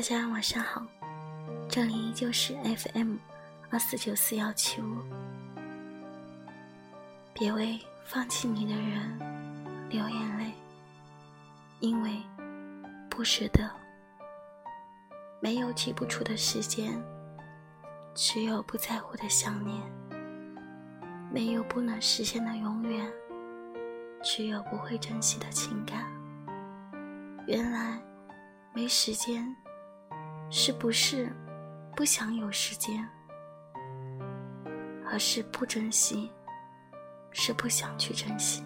大家晚上好，这里依旧是 FM 二四九四幺七五。别为放弃你的人流眼泪，因为不舍得。没有挤不出的时间，只有不在乎的想念；没有不能实现的永远，只有不会珍惜的情感。原来，没时间，是不是不想有时间，而是不珍惜，是不想去珍惜。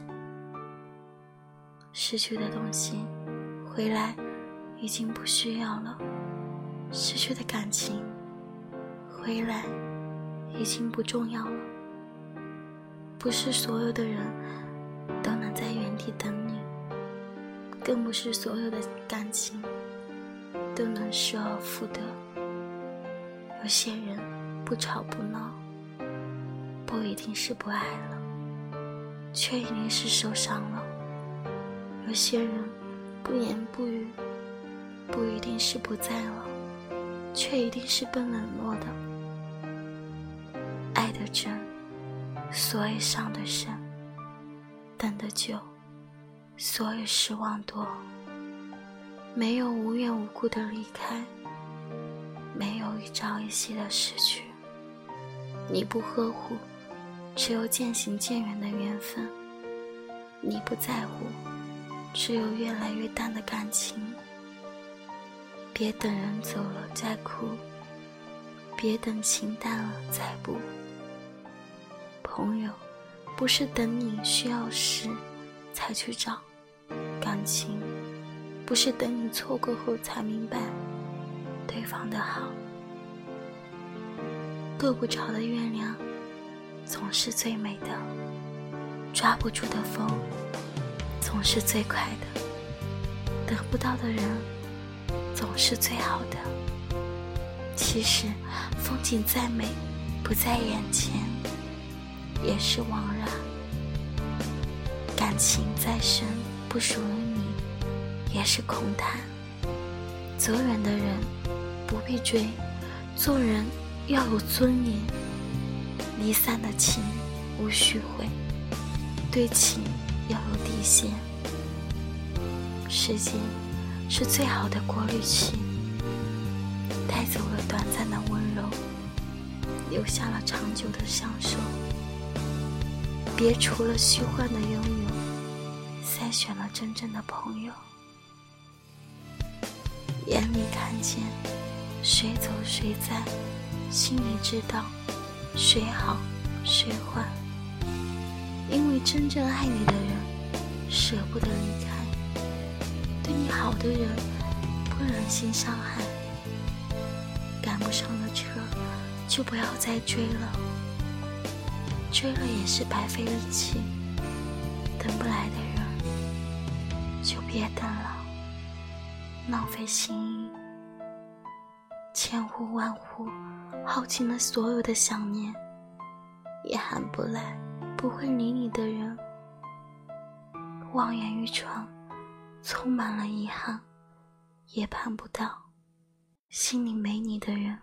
失去的东西，回来已经不需要了。失去的感情，回来已经不重要了。不是所有的人都能在原地等你，更不是所有的感情都能失而复得。有些人不吵不闹，不一定是不爱了，却一定是受伤了。有些人不言不语，不一定是不在了。却一定是被冷落的。爱的真，所以伤的深；等的久，所以失望多。没有无缘无故的离开，没有一朝一夕的失去。你不呵护，只有渐行渐远的缘分；你不在乎，只有越来越淡的感情。别等人走了再哭，别等情淡了再补。朋友，不是等你需要时才去找；感情，不是等你错过后才明白对方的好。够不着的月亮，总是最美的；抓不住的风，总是最快的；得不到的人。总是最好的。其实，风景再美，不在眼前，也是枉然；感情再深，不属于，是空谈。走远的人不必追，做人要有尊严。离散的情无需悔，对情要有底线。时间。是最好的过滤器，带走了短暂的温柔，留下了长久的享受。别除了虚幻的拥有，筛选了真正的朋友。眼里看见谁走谁在，心里知道谁好谁坏。因为真正爱你的人，舍不得离开。对你好的人，不忍心伤害。赶不上了车，就不要再追了。追了也是白费力气。等不来的人，就别等了，浪费心意。千呼万呼，耗尽了所有的想念，也喊不来不会理你的人。望眼欲穿。充满了遗憾，也盼不到心里没你的人。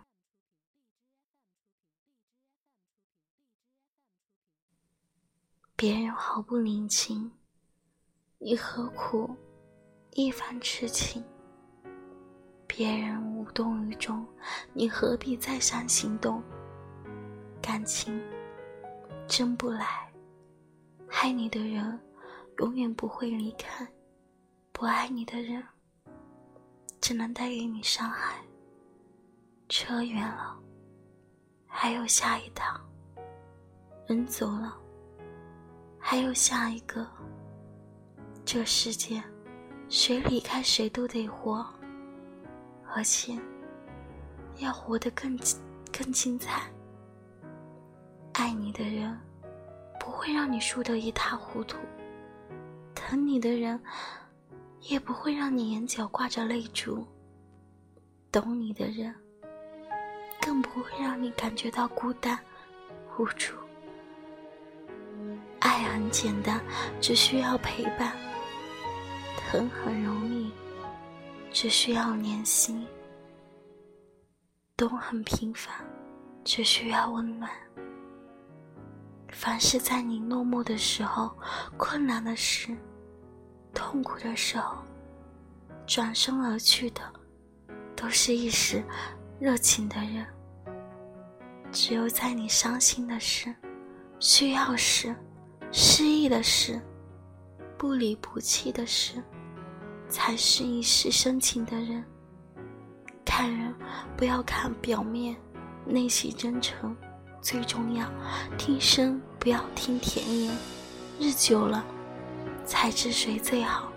别人毫不领情，你何苦一番痴情？别人无动于衷，你何必再三行动？感情真不来，爱你的人永远不会离开。不爱你的人，只能带给你伤害。车远了，还有下一趟；人走了，还有下一个。这世界，谁离开谁都得活，而且要活得更更精彩。爱你的人，不会让你输得一塌糊涂；疼你的人。也不会让你眼角挂着泪珠。懂你的人，更不会让你感觉到孤单、无助。爱很简单，只需要陪伴；疼很容易，只需要联系。动很平凡，只需要温暖。凡是在你落寞的时候、困难的时、痛苦的时候，转身而去的，都是一时热情的人。只有在你伤心的时、需要时、失意的时、不离不弃的时，才是一时深情的人。看人不要看表面，内心真诚最重要。听声不要听甜言，日久了才知谁最好。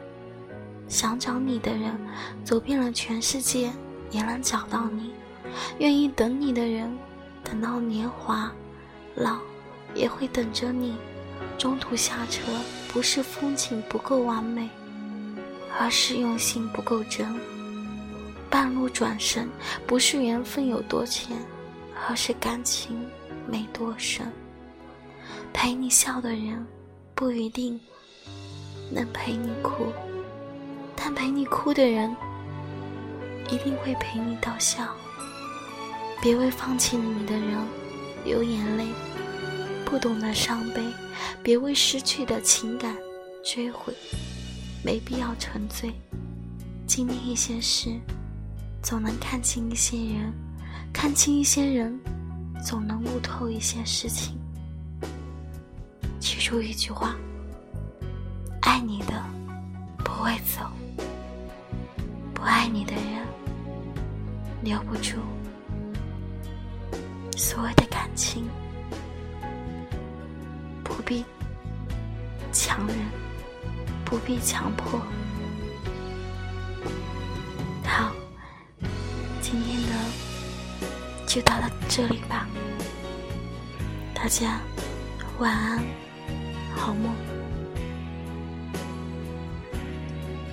想找你的人，走遍了全世界也能找到你；愿意等你的人。等到年华老，也会等着你。中途下车，不是风景不够完美，而是用心不够真；半路转身，不是缘分有多浅，而是感情没多深。陪你笑的人，不一定能陪你哭，但陪你哭的人，一定会陪你到笑。别为放弃你的人流眼泪，不懂得伤悲；别为失去的情感追悔，没必要沉醉。经历一些事，总能看清一些人；看清一些人，总能悟透一些事情。记住一句话：爱你的不会走，不爱你的人留不住。所谓的感情不必强忍，不必强迫。好，今天的就到了这里吧，大家晚安，好梦。